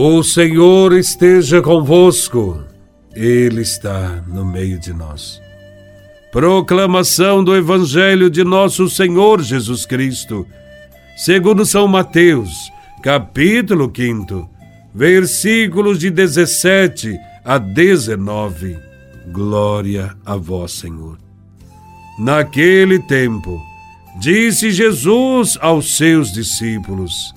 O Senhor esteja convosco, Ele está no meio de nós. Proclamação do Evangelho de Nosso Senhor Jesus Cristo, segundo São Mateus, capítulo 5, versículos de 17 a 19. Glória a Vós, Senhor. Naquele tempo, disse Jesus aos seus discípulos: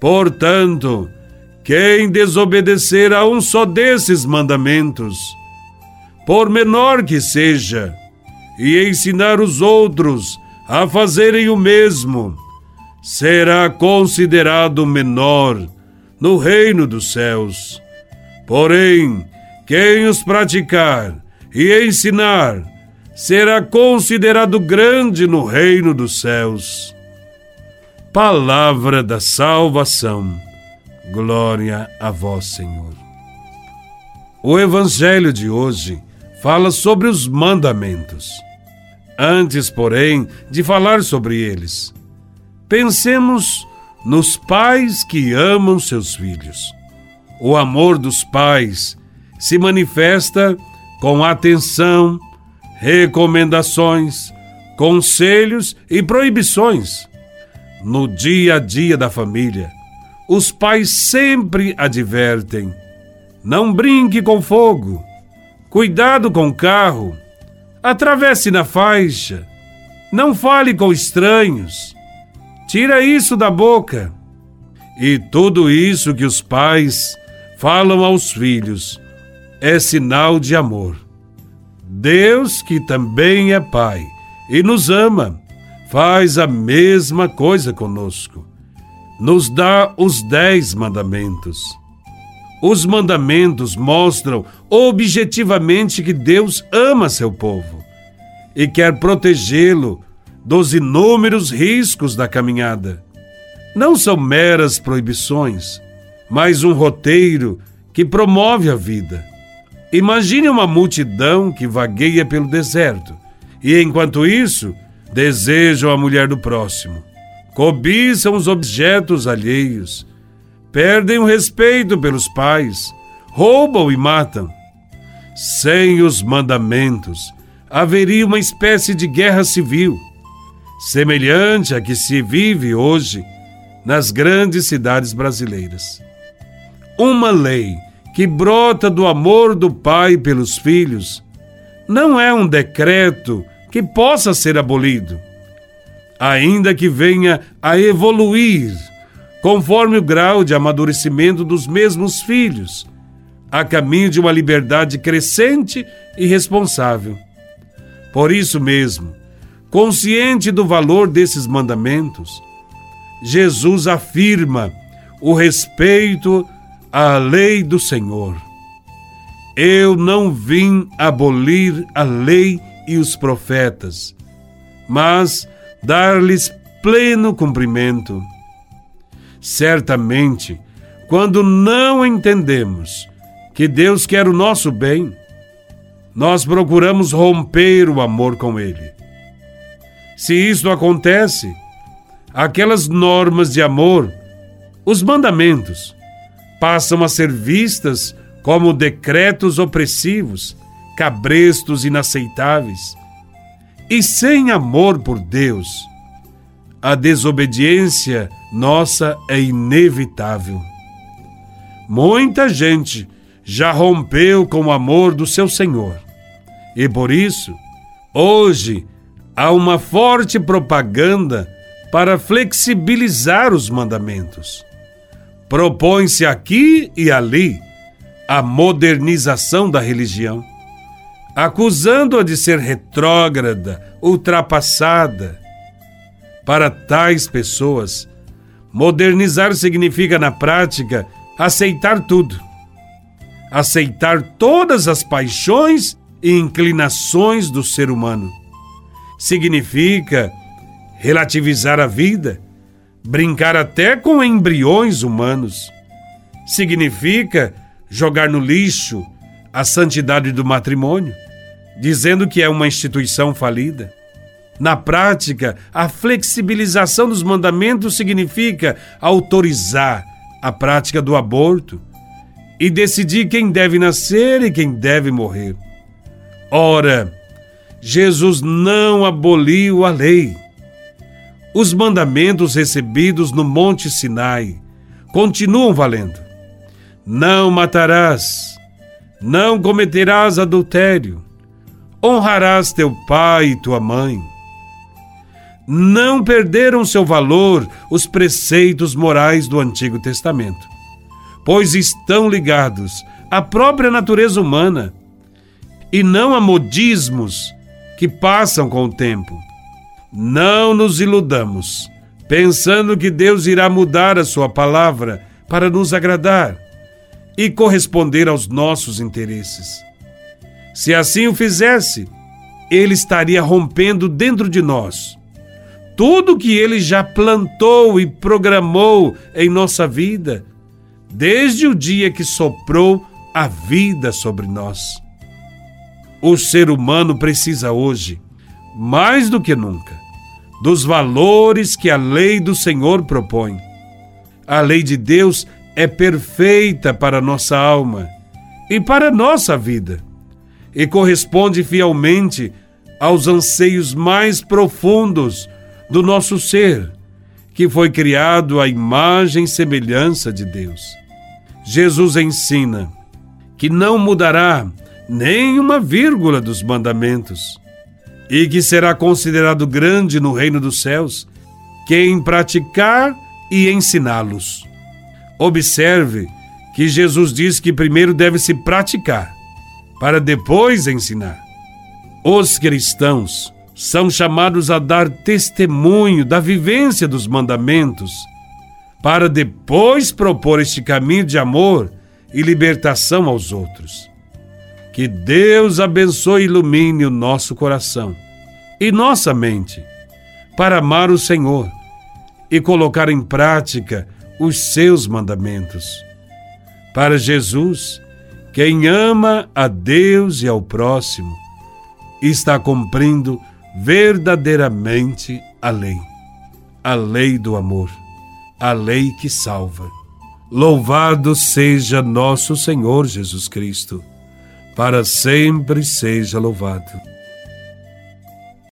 Portanto, quem desobedecer a um só desses mandamentos, por menor que seja, e ensinar os outros a fazerem o mesmo, será considerado menor no reino dos céus. Porém, quem os praticar e ensinar será considerado grande no reino dos céus. Palavra da salvação. Glória a vós, Senhor. O evangelho de hoje fala sobre os mandamentos. Antes, porém, de falar sobre eles, pensemos nos pais que amam seus filhos. O amor dos pais se manifesta com atenção, recomendações, conselhos e proibições no dia a dia da família, os pais sempre advertem: não brinque com fogo, cuidado com o carro, atravesse na faixa, não fale com estranhos, tira isso da boca. E tudo isso que os pais falam aos filhos é sinal de amor. Deus, que também é Pai e nos ama, faz a mesma coisa conosco. Nos dá os dez mandamentos. Os mandamentos mostram objetivamente que Deus ama seu povo e quer protegê-lo dos inúmeros riscos da caminhada. Não são meras proibições, mas um roteiro que promove a vida. Imagine uma multidão que vagueia pelo deserto e, enquanto isso, desejam a mulher do próximo, cobiçam os objetos alheios, perdem o respeito pelos pais, roubam e matam. Sem os mandamentos, haveria uma espécie de guerra civil, semelhante à que se vive hoje nas grandes cidades brasileiras. Uma lei que brota do amor do pai pelos filhos não é um decreto que possa ser abolido, ainda que venha a evoluir conforme o grau de amadurecimento dos mesmos filhos, a caminho de uma liberdade crescente e responsável. Por isso mesmo, consciente do valor desses mandamentos, Jesus afirma o respeito à lei do Senhor. Eu não vim abolir a lei e os profetas, mas dar-lhes pleno cumprimento. Certamente, quando não entendemos que Deus quer o nosso bem, nós procuramos romper o amor com Ele. Se isto acontece, aquelas normas de amor, os mandamentos, passam a ser vistas como decretos opressivos cabrestos inaceitáveis. E sem amor por Deus, a desobediência nossa é inevitável. Muita gente já rompeu com o amor do seu Senhor. E por isso, hoje há uma forte propaganda para flexibilizar os mandamentos. Propõe-se aqui e ali a modernização da religião acusando-a de ser retrógrada, ultrapassada. Para tais pessoas, modernizar significa, na prática, aceitar tudo, aceitar todas as paixões e inclinações do ser humano. Significa relativizar a vida, brincar até com embriões humanos. Significa jogar no lixo a santidade do matrimônio, dizendo que é uma instituição falida. Na prática, a flexibilização dos mandamentos significa autorizar a prática do aborto e decidir quem deve nascer e quem deve morrer. Ora, Jesus não aboliu a lei. Os mandamentos recebidos no Monte Sinai continuam valendo. Não matarás, não cometerás adultério, honrarás teu pai e tua mãe. Não perderam seu valor os preceitos morais do Antigo Testamento, pois estão ligados à própria natureza humana e não a modismos que passam com o tempo. Não nos iludamos, pensando que Deus irá mudar a sua palavra para nos agradar e corresponder aos nossos interesses. Se assim o fizesse, ele estaria rompendo dentro de nós tudo que ele já plantou e programou em nossa vida, desde o dia que soprou a vida sobre nós. O ser humano precisa hoje, mais do que nunca, dos valores que a lei do Senhor propõe. A lei de Deus é perfeita para nossa alma e para nossa vida, e corresponde fielmente aos anseios mais profundos do nosso ser, que foi criado à imagem e semelhança de Deus. Jesus ensina que não mudará nem uma vírgula dos mandamentos, e que será considerado grande no reino dos céus quem praticar e ensiná-los. Observe que Jesus diz que primeiro deve se praticar, para depois ensinar. Os cristãos são chamados a dar testemunho da vivência dos mandamentos, para depois propor este caminho de amor e libertação aos outros. Que Deus abençoe e ilumine o nosso coração e nossa mente para amar o Senhor e colocar em prática os seus mandamentos. Para Jesus, quem ama a Deus e ao próximo está cumprindo verdadeiramente a lei, a lei do amor, a lei que salva. Louvado seja nosso Senhor Jesus Cristo para sempre seja louvado.